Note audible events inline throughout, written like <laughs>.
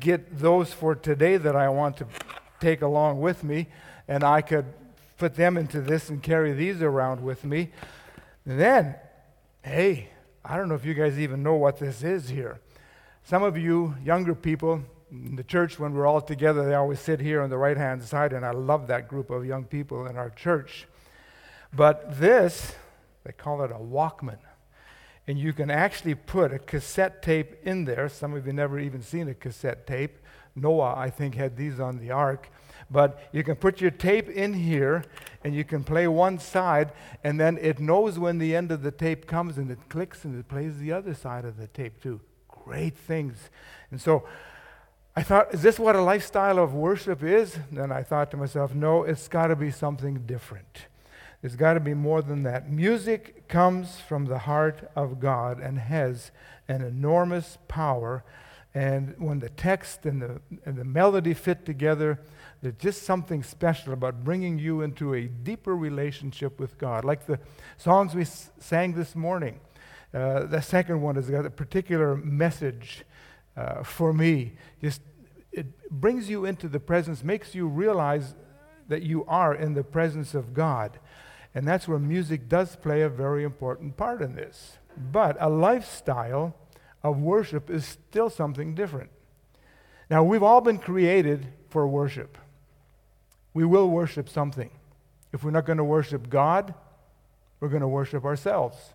get those for today that I want to take along with me, and I could put them into this and carry these around with me. And then, hey, I don't know if you guys even know what this is here. Some of you younger people in the church, when we're all together, they always sit here on the right hand side, and I love that group of young people in our church. But this, they call it a Walkman. And you can actually put a cassette tape in there. Some of you never even seen a cassette tape. Noah, I think, had these on the ark. But you can put your tape in here and you can play one side, and then it knows when the end of the tape comes and it clicks and it plays the other side of the tape too. Great things. And so I thought, is this what a lifestyle of worship is? Then I thought to myself, no, it's got to be something different. There's got to be more than that. Music comes from the heart of God and has an enormous power. And when the text and the, and the melody fit together, there's just something special about bringing you into a deeper relationship with God. Like the songs we s- sang this morning. Uh, the second one has got a particular message uh, for me. Just it brings you into the presence, makes you realize that you are in the presence of God. And that's where music does play a very important part in this. But a lifestyle of worship is still something different. Now, we've all been created for worship we will worship something. If we're not going to worship God, we're going to worship ourselves,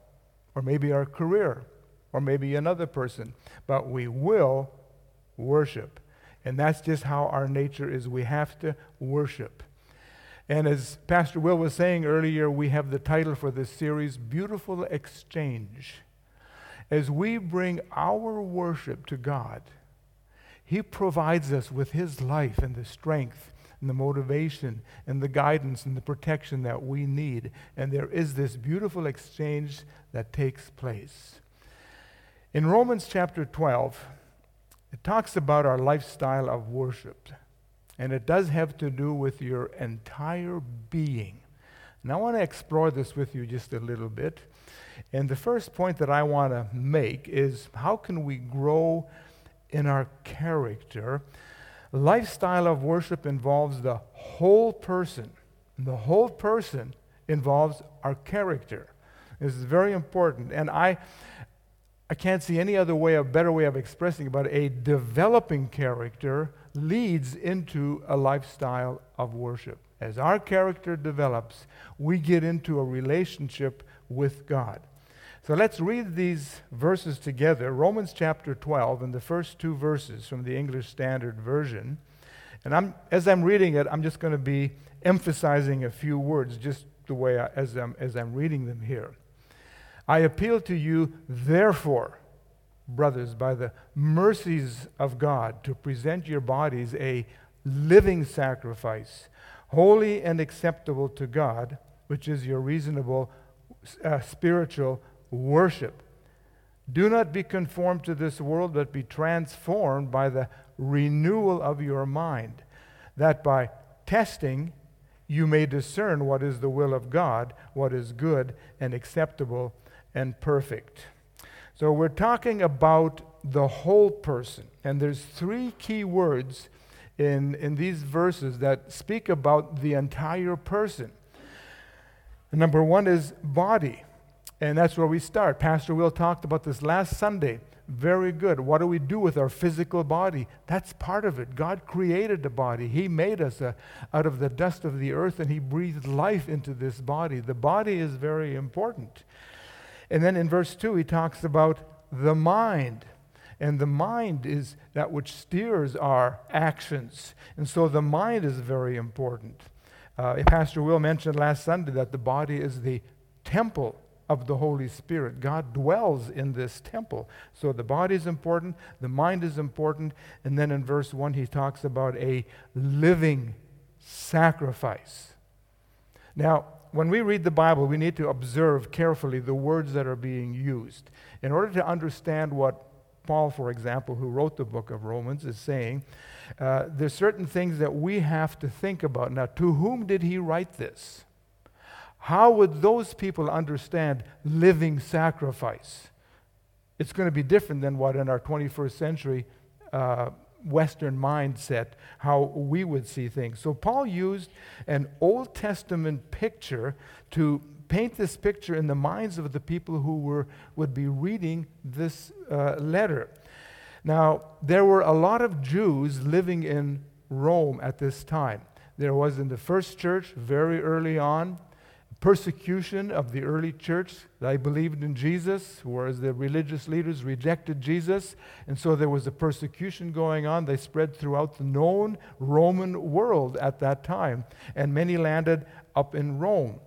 or maybe our career, or maybe another person. But we will worship. And that's just how our nature is. We have to worship. And as Pastor Will was saying earlier, we have the title for this series Beautiful Exchange. As we bring our worship to God, He provides us with His life and the strength and the motivation and the guidance and the protection that we need. And there is this beautiful exchange that takes place. In Romans chapter 12, it talks about our lifestyle of worship. And it does have to do with your entire being. And I want to explore this with you just a little bit. And the first point that I want to make is how can we grow in our character lifestyle of worship involves the whole person. The whole person involves our character. This is very important. And I, I can't see any other way, a better way of expressing it, but a developing character leads into a lifestyle of worship. As our character develops, we get into a relationship with God. So let's read these verses together. Romans chapter 12 and the first two verses from the English Standard Version. And I'm, as I'm reading it, I'm just going to be emphasizing a few words just the way I, as, I'm, as I'm reading them here. I appeal to you, therefore, brothers, by the mercies of God, to present your bodies a living sacrifice, holy and acceptable to God, which is your reasonable uh, spiritual worship. Do not be conformed to this world, but be transformed by the renewal of your mind, that by testing you may discern what is the will of God, what is good and acceptable and perfect. So we're talking about the whole person, and there's three key words in, in these verses that speak about the entire person. number one is body. And that's where we start. Pastor Will talked about this last Sunday. Very good. What do we do with our physical body? That's part of it. God created the body. He made us uh, out of the dust of the earth and He breathed life into this body. The body is very important. And then in verse 2, he talks about the mind. And the mind is that which steers our actions. And so the mind is very important. Uh, Pastor Will mentioned last Sunday that the body is the temple of the Holy Spirit. God dwells in this temple. So the body is important, the mind is important, and then in verse 1 he talks about a living sacrifice. Now, when we read the Bible, we need to observe carefully the words that are being used. In order to understand what Paul, for example, who wrote the book of Romans, is saying, uh, there's certain things that we have to think about. Now, to whom did he write this? How would those people understand living sacrifice? It's going to be different than what in our 21st century uh, Western mindset, how we would see things. So Paul used an Old Testament picture to paint this picture in the minds of the people who were, would be reading this uh, letter. Now, there were a lot of Jews living in Rome at this time. There was in the first church very early on persecution of the early church. They believed in Jesus, whereas the religious leaders rejected Jesus. And so there was a persecution going on. They spread throughout the known Roman world at that time. And many landed up in Rome.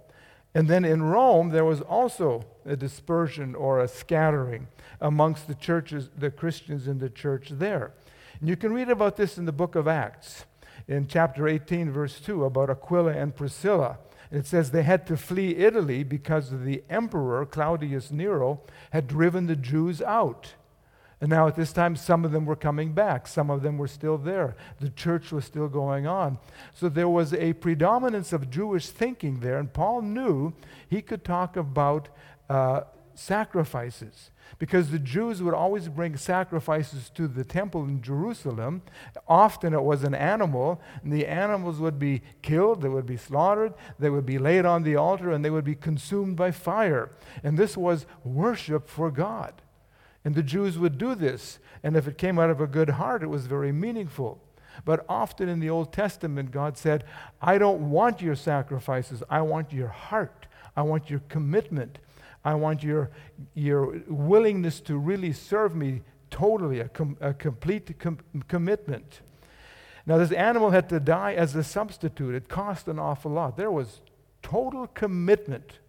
And then in Rome, there was also a dispersion or a scattering amongst the churches, the Christians in the church there. And you can read about this in the book of Acts in chapter 18, verse 2, about Aquila and Priscilla. It says they had to flee Italy because the emperor, Claudius Nero, had driven the Jews out. And now at this time, some of them were coming back, some of them were still there. The church was still going on. So there was a predominance of Jewish thinking there, and Paul knew he could talk about uh, sacrifices because the Jews would always bring sacrifices to the temple in Jerusalem. Often it was an animal, and the animals would be killed, they would be slaughtered, they would be laid on the altar, and they would be consumed by fire. And this was worship for God. And the Jews would do this, and if it came out of a good heart, it was very meaningful. But often in the Old Testament, God said, I don't want your sacrifices, I want your heart, I want your commitment. I want your, your willingness to really serve me totally, a, com- a complete com- commitment. Now, this animal had to die as a substitute. It cost an awful lot. There was total commitment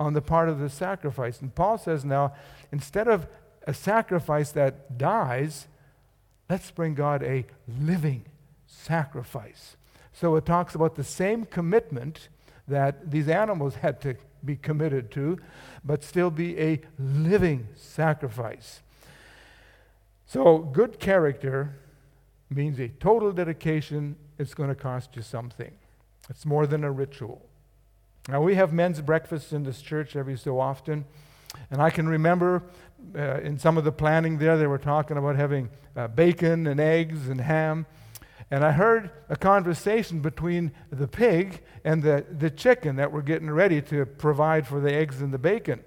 on the part of the sacrifice. And Paul says now, instead of a sacrifice that dies, let's bring God a living sacrifice. So it talks about the same commitment that these animals had to be committed to, but still be a living sacrifice. So, good character means a total dedication. It's going to cost you something. It's more than a ritual. Now, we have men's breakfasts in this church every so often. And I can remember uh, in some of the planning there, they were talking about having uh, bacon and eggs and ham. And I heard a conversation between the pig and the, the chicken that were getting ready to provide for the eggs and the bacon.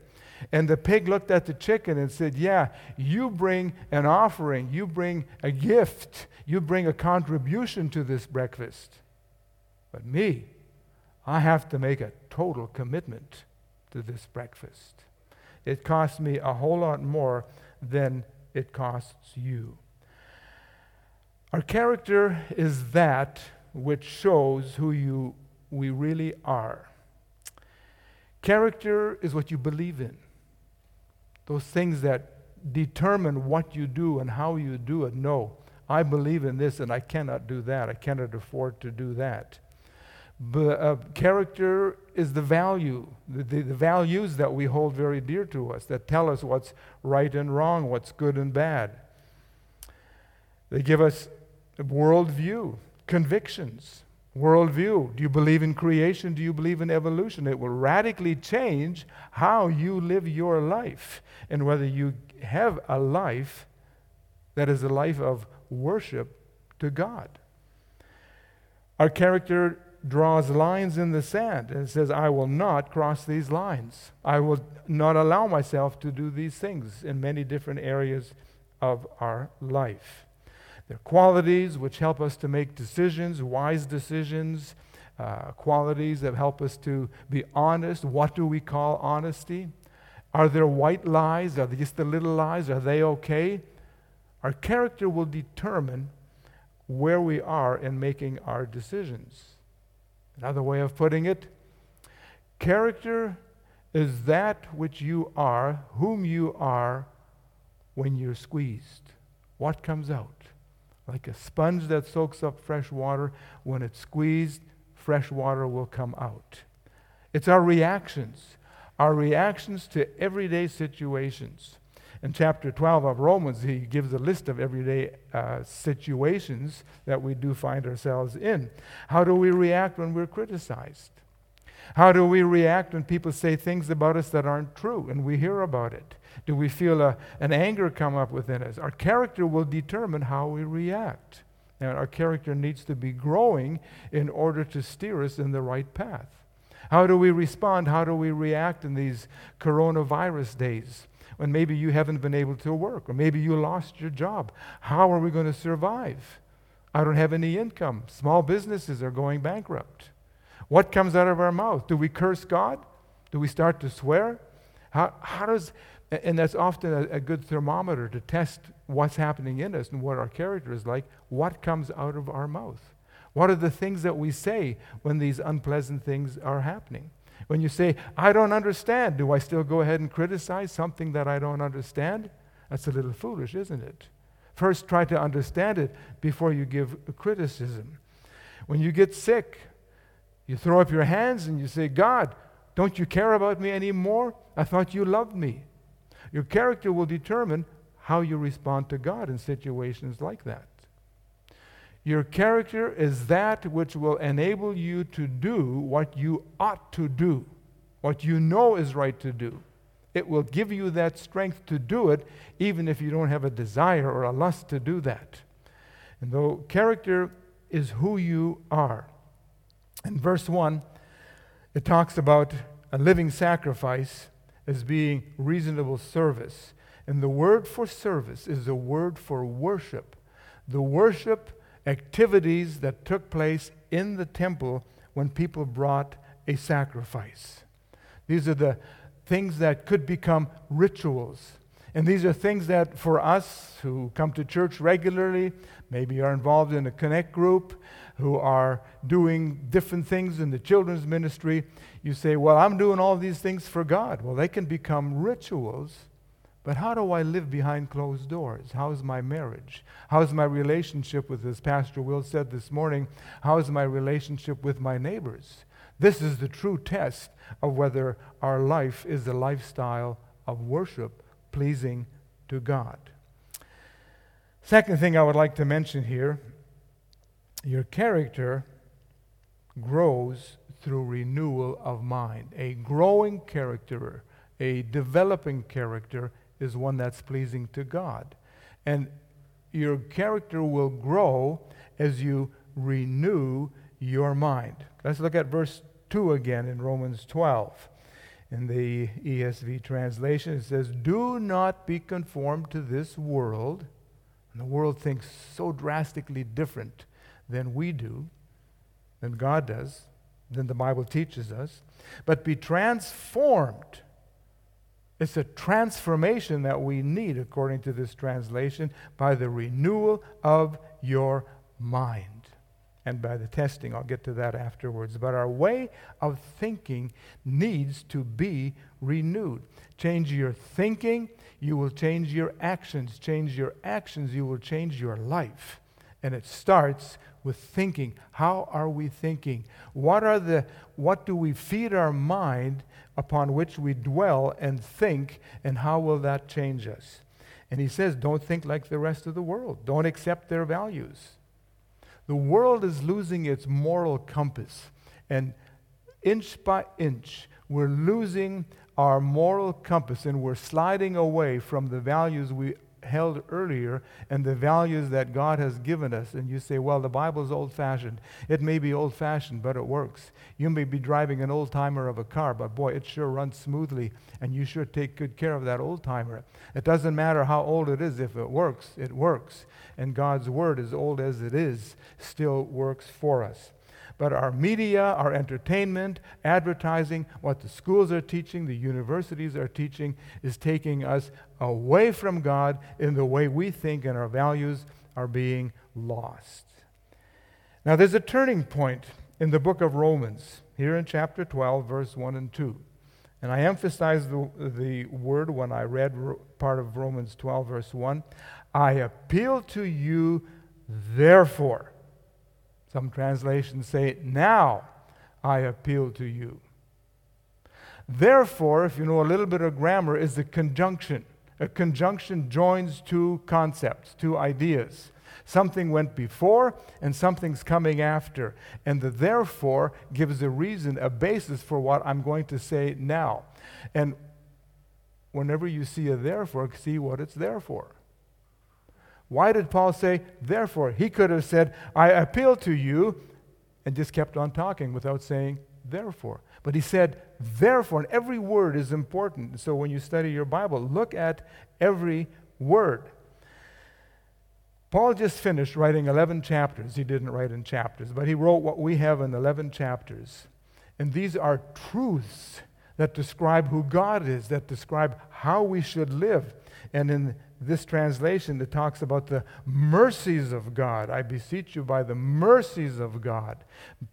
And the pig looked at the chicken and said, Yeah, you bring an offering, you bring a gift, you bring a contribution to this breakfast. But me, I have to make a total commitment to this breakfast. It costs me a whole lot more than it costs you. Our character is that which shows who you, we really are. Character is what you believe in. Those things that determine what you do and how you do it. No, I believe in this and I cannot do that. I cannot afford to do that. But, uh, character is the value, the, the, the values that we hold very dear to us, that tell us what's right and wrong, what's good and bad. They give us worldview, convictions, worldview. Do you believe in creation? Do you believe in evolution? It will radically change how you live your life and whether you have a life that is a life of worship to God. Our character draws lines in the sand and says, I will not cross these lines. I will not allow myself to do these things in many different areas of our life. They're qualities which help us to make decisions, wise decisions, uh, qualities that help us to be honest. What do we call honesty? Are there white lies? Are they just the little lies? Are they okay? Our character will determine where we are in making our decisions. Another way of putting it character is that which you are, whom you are, when you're squeezed. What comes out? Like a sponge that soaks up fresh water, when it's squeezed, fresh water will come out. It's our reactions, our reactions to everyday situations. In chapter 12 of Romans, he gives a list of everyday uh, situations that we do find ourselves in. How do we react when we're criticized? How do we react when people say things about us that aren't true and we hear about it? Do we feel a, an anger come up within us? Our character will determine how we react. And our character needs to be growing in order to steer us in the right path. How do we respond? How do we react in these coronavirus days when maybe you haven't been able to work or maybe you lost your job? How are we going to survive? I don't have any income. Small businesses are going bankrupt. What comes out of our mouth? Do we curse God? Do we start to swear? How, how does, and that's often a, a good thermometer to test what's happening in us and what our character is like. What comes out of our mouth? What are the things that we say when these unpleasant things are happening? When you say, I don't understand, do I still go ahead and criticize something that I don't understand? That's a little foolish, isn't it? First, try to understand it before you give criticism. When you get sick, you throw up your hands and you say, God, don't you care about me anymore? I thought you loved me. Your character will determine how you respond to God in situations like that. Your character is that which will enable you to do what you ought to do, what you know is right to do. It will give you that strength to do it, even if you don't have a desire or a lust to do that. And though character is who you are. In verse 1, it talks about a living sacrifice as being reasonable service. And the word for service is the word for worship. The worship activities that took place in the temple when people brought a sacrifice. These are the things that could become rituals. And these are things that, for us who come to church regularly, maybe are involved in a connect group, who are doing different things in the children's ministry, you say, Well, I'm doing all these things for God. Well, they can become rituals but how do I live behind closed doors? How's my marriage? How's my relationship with, as Pastor Will said this morning, how's my relationship with my neighbors? This is the true test of whether our life is a lifestyle of worship pleasing to God. Second thing I would like to mention here your character grows through renewal of mind. A growing character, a developing character is one that's pleasing to God. And your character will grow as you renew your mind. Let's look at verse 2 again in Romans 12. In the ESV translation, it says, Do not be conformed to this world. And the world thinks so drastically different than we do, than God does, than the Bible teaches us, but be transformed it's a transformation that we need, according to this translation, by the renewal of your mind and by the testing. I'll get to that afterwards. But our way of thinking needs to be renewed. Change your thinking, you will change your actions. Change your actions, you will change your life. And it starts with thinking. How are we thinking? What are the what do we feed our mind upon which we dwell and think, and how will that change us? And he says, don't think like the rest of the world. Don't accept their values. The world is losing its moral compass. And inch by inch, we're losing our moral compass and we're sliding away from the values we held earlier and the values that God has given us. And you say, well, the Bible is old fashioned. It may be old fashioned, but it works. You may be driving an old timer of a car, but boy, it sure runs smoothly, and you should take good care of that old timer. It doesn't matter how old it is, if it works, it works. And God's word, as old as it is, still works for us. But our media, our entertainment, advertising, what the schools are teaching, the universities are teaching, is taking us away from God in the way we think and our values are being lost. Now, there's a turning point in the book of Romans, here in chapter 12, verse 1 and 2. And I emphasized the, the word when I read part of Romans 12, verse 1. I appeal to you, therefore. Some translations say, Now I appeal to you. Therefore, if you know a little bit of grammar, is a conjunction. A conjunction joins two concepts, two ideas. Something went before and something's coming after. And the therefore gives a reason, a basis for what I'm going to say now. And whenever you see a therefore, see what it's there for. Why did Paul say therefore? He could have said, I appeal to you, and just kept on talking without saying therefore. But he said, therefore, and every word is important. So when you study your Bible, look at every word. Paul just finished writing 11 chapters. He didn't write in chapters, but he wrote what we have in 11 chapters. And these are truths that describe who God is, that describe how we should live. And in this translation, that talks about the mercies of God. I beseech you by the mercies of God.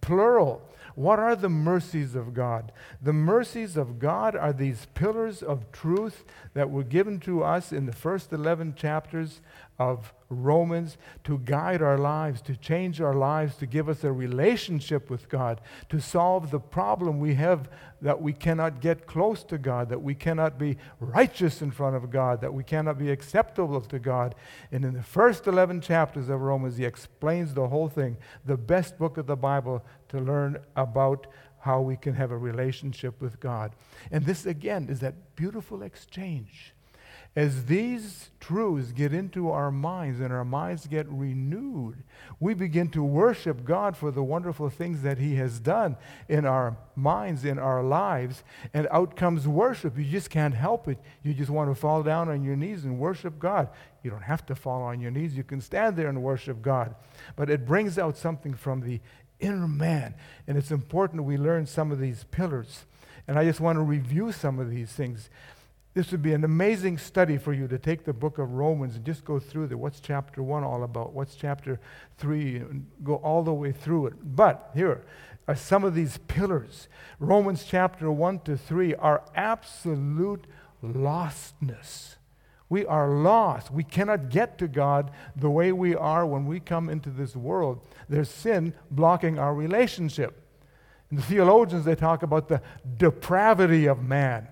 Plural. What are the mercies of God? The mercies of God are these pillars of truth that were given to us in the first 11 chapters of Romans to guide our lives, to change our lives, to give us a relationship with God, to solve the problem we have that we cannot get close to God, that we cannot be righteous in front of God, that we cannot be acceptable to God. And in the first 11 chapters of Romans, he explains the whole thing, the best book of the Bible to learn about how we can have a relationship with God. And this, again, is that beautiful exchange as these truths get into our minds and our minds get renewed, we begin to worship God for the wonderful things that He has done in our minds, in our lives, and out comes worship. You just can't help it. You just want to fall down on your knees and worship God. You don't have to fall on your knees, you can stand there and worship God. But it brings out something from the inner man, and it's important we learn some of these pillars. And I just want to review some of these things. This would be an amazing study for you to take the book of Romans and just go through there. What's chapter 1 all about? What's chapter 3? And go all the way through it. But here are some of these pillars. Romans chapter 1 to 3 are absolute lostness. We are lost. We cannot get to God the way we are when we come into this world. There's sin blocking our relationship. And the theologians, they talk about the depravity of man.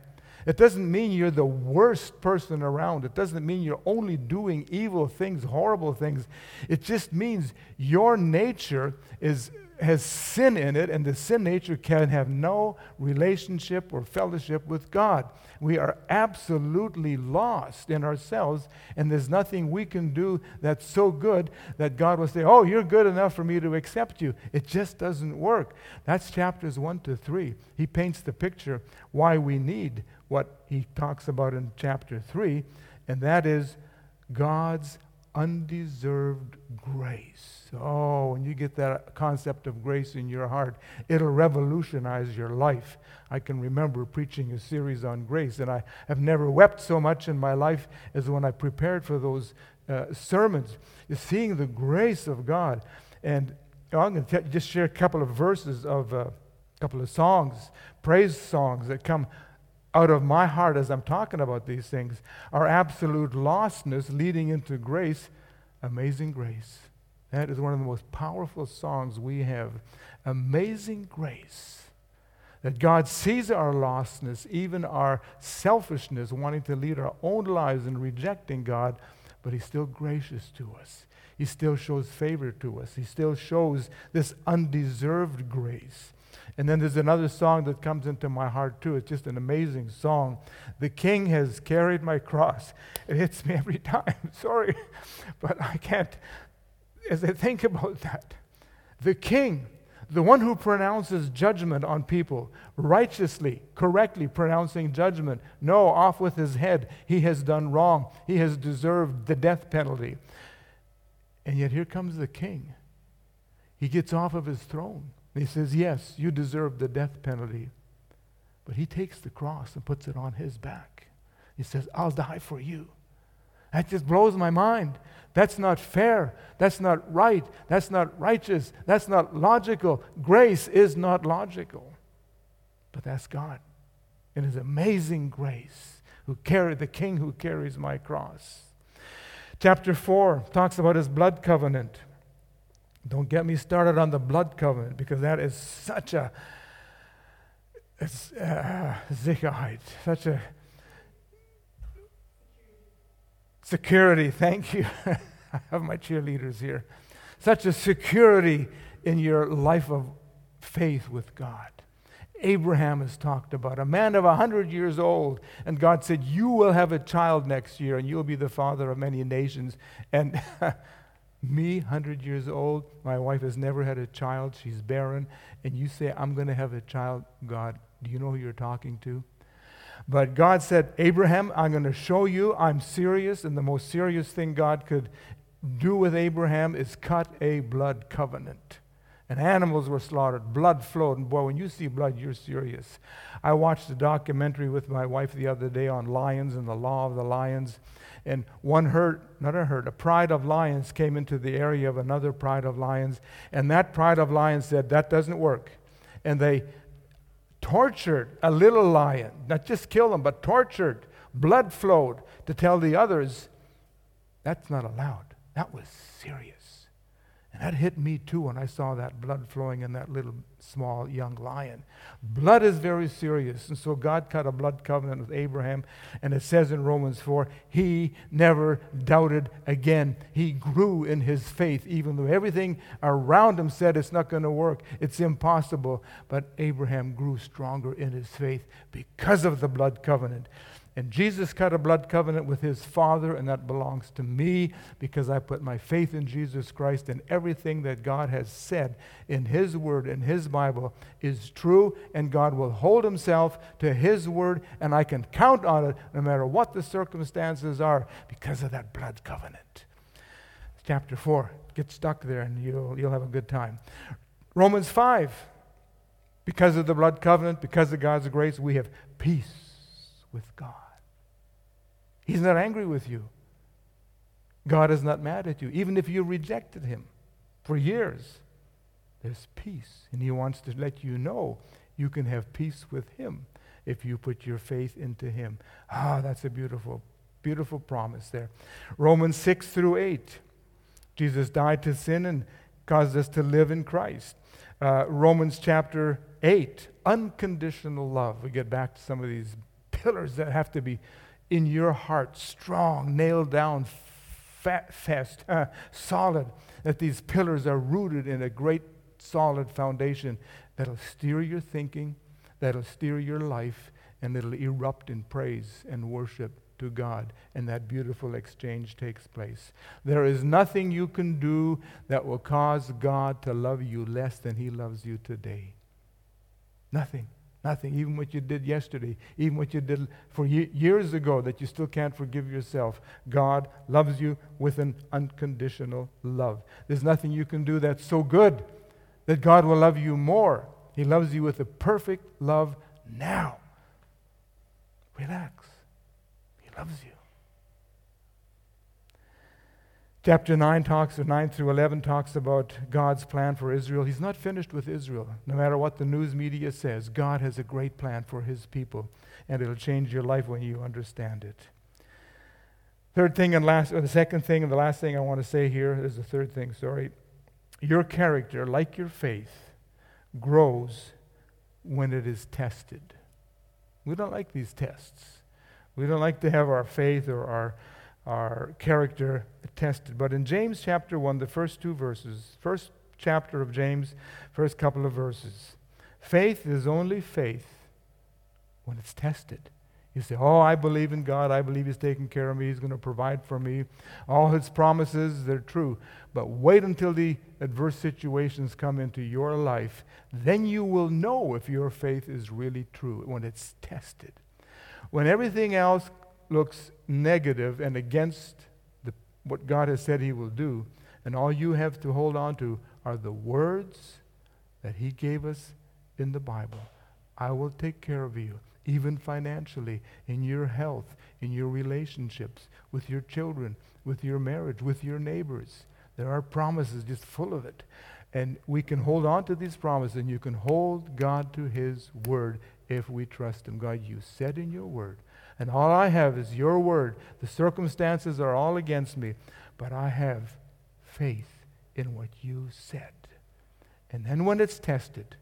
It doesn't mean you're the worst person around. It doesn't mean you're only doing evil things, horrible things. It just means your nature is has sin in it, and the sin nature can have no relationship or fellowship with God. We are absolutely lost in ourselves, and there's nothing we can do that's so good that God will say, Oh, you're good enough for me to accept you. It just doesn't work. That's chapters 1 to 3. He paints the picture why we need what he talks about in chapter 3, and that is God's undeserved grace. Oh, when you get that concept of grace in your heart, it'll revolutionize your life. I can remember preaching a series on grace, and I have never wept so much in my life as when I prepared for those uh, sermons. Seeing the grace of God. And I'm going to just share a couple of verses of uh, a couple of songs, praise songs that come out of my heart as I'm talking about these things are absolute lostness leading into grace, amazing grace. That is one of the most powerful songs we have. Amazing grace. That God sees our lostness, even our selfishness, wanting to lead our own lives and rejecting God, but He's still gracious to us. He still shows favor to us. He still shows this undeserved grace. And then there's another song that comes into my heart too. It's just an amazing song. The King has carried my cross. It hits me every time. <laughs> Sorry, but I can't. As I think about that, the King, the one who pronounces judgment on people righteously, correctly pronouncing judgment. No, off with his head. He has done wrong. He has deserved the death penalty. And yet here comes the king. He gets off of his throne. And he says, Yes, you deserve the death penalty. But he takes the cross and puts it on his back. He says, I'll die for you. That just blows my mind. That's not fair. That's not right. That's not righteous. That's not logical. Grace is not logical. But that's God in his amazing grace who carried the king who carries my cross. Chapter 4 talks about his blood covenant. Don't get me started on the blood covenant because that is such a uh, such a security. Thank you. <laughs> I have my cheerleaders here. Such a security in your life of faith with God. Abraham is talked about, a man of 100 years old. And God said, You will have a child next year, and you'll be the father of many nations. And <laughs> me, 100 years old, my wife has never had a child, she's barren. And you say, I'm going to have a child. God, do you know who you're talking to? But God said, Abraham, I'm going to show you I'm serious. And the most serious thing God could do with Abraham is cut a blood covenant and animals were slaughtered, blood flowed. And boy, when you see blood, you're serious. I watched a documentary with my wife the other day on lions and the law of the lions. And one herd, not a herd, a pride of lions came into the area of another pride of lions. And that pride of lions said, That doesn't work. And they tortured a little lion, not just killed him, but tortured. Blood flowed to tell the others, That's not allowed. That was serious. And that hit me too when I saw that blood flowing in that little small young lion. Blood is very serious. And so God cut a blood covenant with Abraham. And it says in Romans 4 he never doubted again. He grew in his faith, even though everything around him said it's not going to work, it's impossible. But Abraham grew stronger in his faith because of the blood covenant. And Jesus cut a blood covenant with his Father, and that belongs to me because I put my faith in Jesus Christ, and everything that God has said in his word, in his Bible, is true, and God will hold himself to his word, and I can count on it no matter what the circumstances are because of that blood covenant. Chapter 4. Get stuck there, and you'll, you'll have a good time. Romans 5. Because of the blood covenant, because of God's grace, we have peace with God. He's not angry with you. God is not mad at you, even if you rejected him for years. There's peace, and he wants to let you know you can have peace with him if you put your faith into him. Ah, that's a beautiful, beautiful promise there. Romans 6 through 8. Jesus died to sin and caused us to live in Christ. Uh, Romans chapter 8, unconditional love. We get back to some of these pillars that have to be in your heart, strong, nailed down, fat, fast, uh, solid, that these pillars are rooted in a great solid foundation that'll steer your thinking, that'll steer your life, and it'll erupt in praise and worship to God, and that beautiful exchange takes place. There is nothing you can do that will cause God to love you less than He loves you today. Nothing. Nothing, even what you did yesterday, even what you did for years ago that you still can't forgive yourself. God loves you with an unconditional love. There's nothing you can do that's so good that God will love you more. He loves you with a perfect love now. Relax. He loves you. Chapter 9 talks, or 9 through 11 talks about God's plan for Israel. He's not finished with Israel. No matter what the news media says, God has a great plan for his people, and it'll change your life when you understand it. Third thing and last, or the second thing and the last thing I want to say here is the third thing, sorry. Your character, like your faith, grows when it is tested. We don't like these tests. We don't like to have our faith or our our character tested. But in James chapter 1, the first two verses, first chapter of James, first couple of verses, faith is only faith when it's tested. You say, Oh, I believe in God. I believe He's taking care of me. He's going to provide for me. All His promises, they're true. But wait until the adverse situations come into your life. Then you will know if your faith is really true when it's tested. When everything else looks negative and against the, what God has said He will do, and all you have to hold on to are the words that He gave us in the Bible. I will take care of you, even financially, in your health, in your relationships, with your children, with your marriage, with your neighbors. There are promises just full of it. And we can hold on to these promises, and you can hold God to His word if we trust Him. God, you said in your word and all I have is your word. The circumstances are all against me, but I have faith in what you said. And then when it's tested,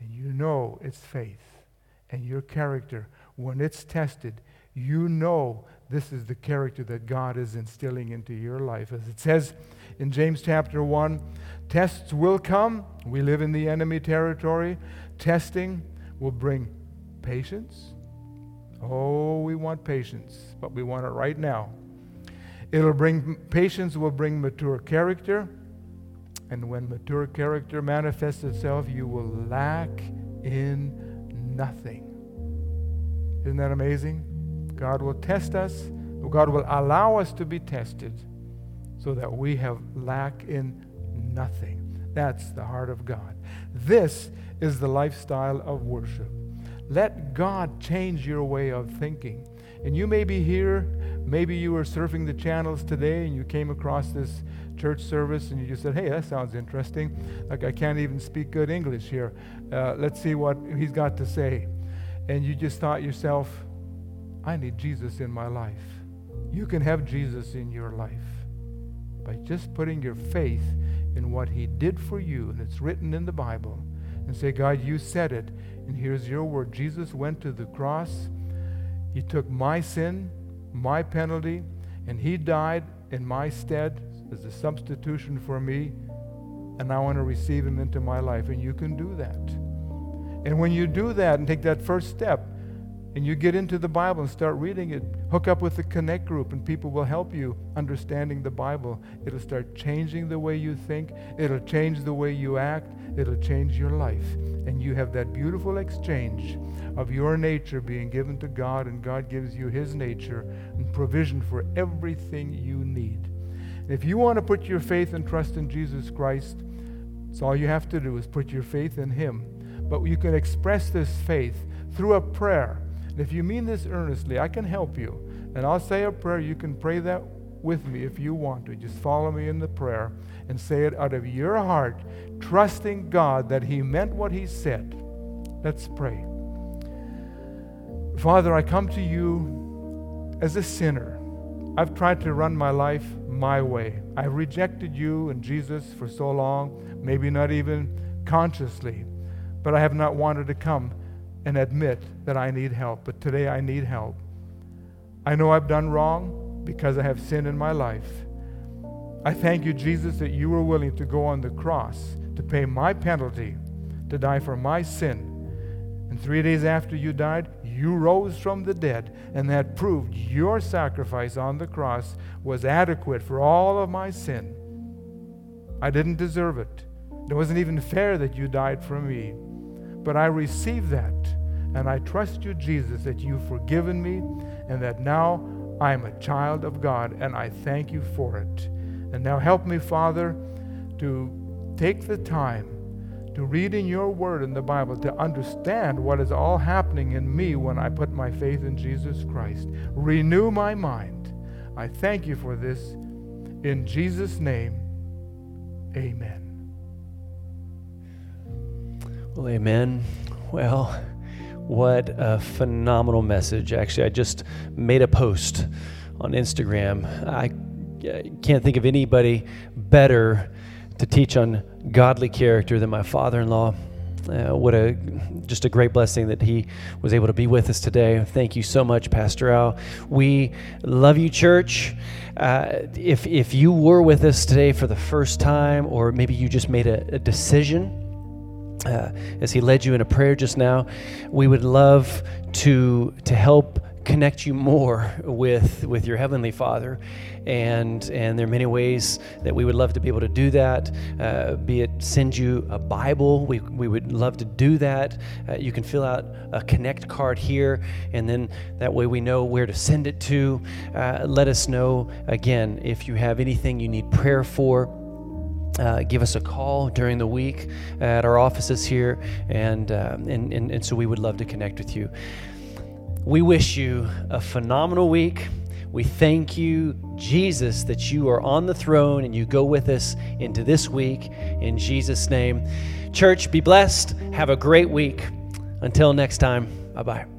and you know it's faith and your character, when it's tested, you know this is the character that God is instilling into your life. As it says in James chapter 1, tests will come. We live in the enemy territory. Testing will bring patience. Oh, we want patience, but we want it right now. It'll bring patience will bring mature character. And when mature character manifests itself, you will lack in nothing. Isn't that amazing? God will test us. God will allow us to be tested so that we have lack in nothing. That's the heart of God. This is the lifestyle of worship. Let God change your way of thinking. And you may be here, maybe you were surfing the channels today and you came across this church service and you just said, hey, that sounds interesting. Like I can't even speak good English here. Uh, let's see what he's got to say. And you just thought yourself, I need Jesus in my life. You can have Jesus in your life by just putting your faith in what he did for you, and it's written in the Bible, and say, God, you said it, and here's your word. Jesus went to the cross, he took my sin, my penalty, and he died in my stead as a substitution for me, and I want to receive him into my life, and you can do that. And when you do that and take that first step, and you get into the Bible and start reading it, hook up with the Connect group, and people will help you understanding the Bible. It'll start changing the way you think, it'll change the way you act, it'll change your life. And you have that beautiful exchange of your nature being given to God, and God gives you His nature and provision for everything you need. If you want to put your faith and trust in Jesus Christ, that's all you have to do is put your faith in Him. But you can express this faith through a prayer and if you mean this earnestly, I can help you. And I'll say a prayer. You can pray that with me if you want to. Just follow me in the prayer and say it out of your heart, trusting God that He meant what He said. Let's pray. Father, I come to you as a sinner. I've tried to run my life my way. I've rejected you and Jesus for so long, maybe not even consciously, but I have not wanted to come and admit that I need help. But today I need help. I know I've done wrong because I have sin in my life. I thank you, Jesus, that you were willing to go on the cross to pay my penalty, to die for my sin. And three days after you died, you rose from the dead, and that proved your sacrifice on the cross was adequate for all of my sin. I didn't deserve it. It wasn't even fair that you died for me. But I receive that. And I trust you, Jesus, that you've forgiven me and that now I am a child of God. And I thank you for it. And now help me, Father, to take the time to read in your word in the Bible, to understand what is all happening in me when I put my faith in Jesus Christ. Renew my mind. I thank you for this. In Jesus' name, amen. Well, amen. Well, what a phenomenal message. Actually, I just made a post on Instagram. I can't think of anybody better to teach on godly character than my father in law. Uh, what a just a great blessing that he was able to be with us today. Thank you so much, Pastor Al. We love you, church. Uh, if if you were with us today for the first time, or maybe you just made a, a decision uh, as he led you in a prayer just now, we would love to to help connect you more <laughs> with with your heavenly Father, and and there are many ways that we would love to be able to do that. Uh, be it send you a Bible, we we would love to do that. Uh, you can fill out a connect card here, and then that way we know where to send it to. Uh, let us know again if you have anything you need prayer for uh, give us a call during the week at our offices here, and, uh, and, and, and so we would love to connect with you. We wish you a phenomenal week. We thank you, Jesus, that you are on the throne and you go with us into this week in Jesus' name. Church, be blessed. Have a great week. Until next time, bye bye.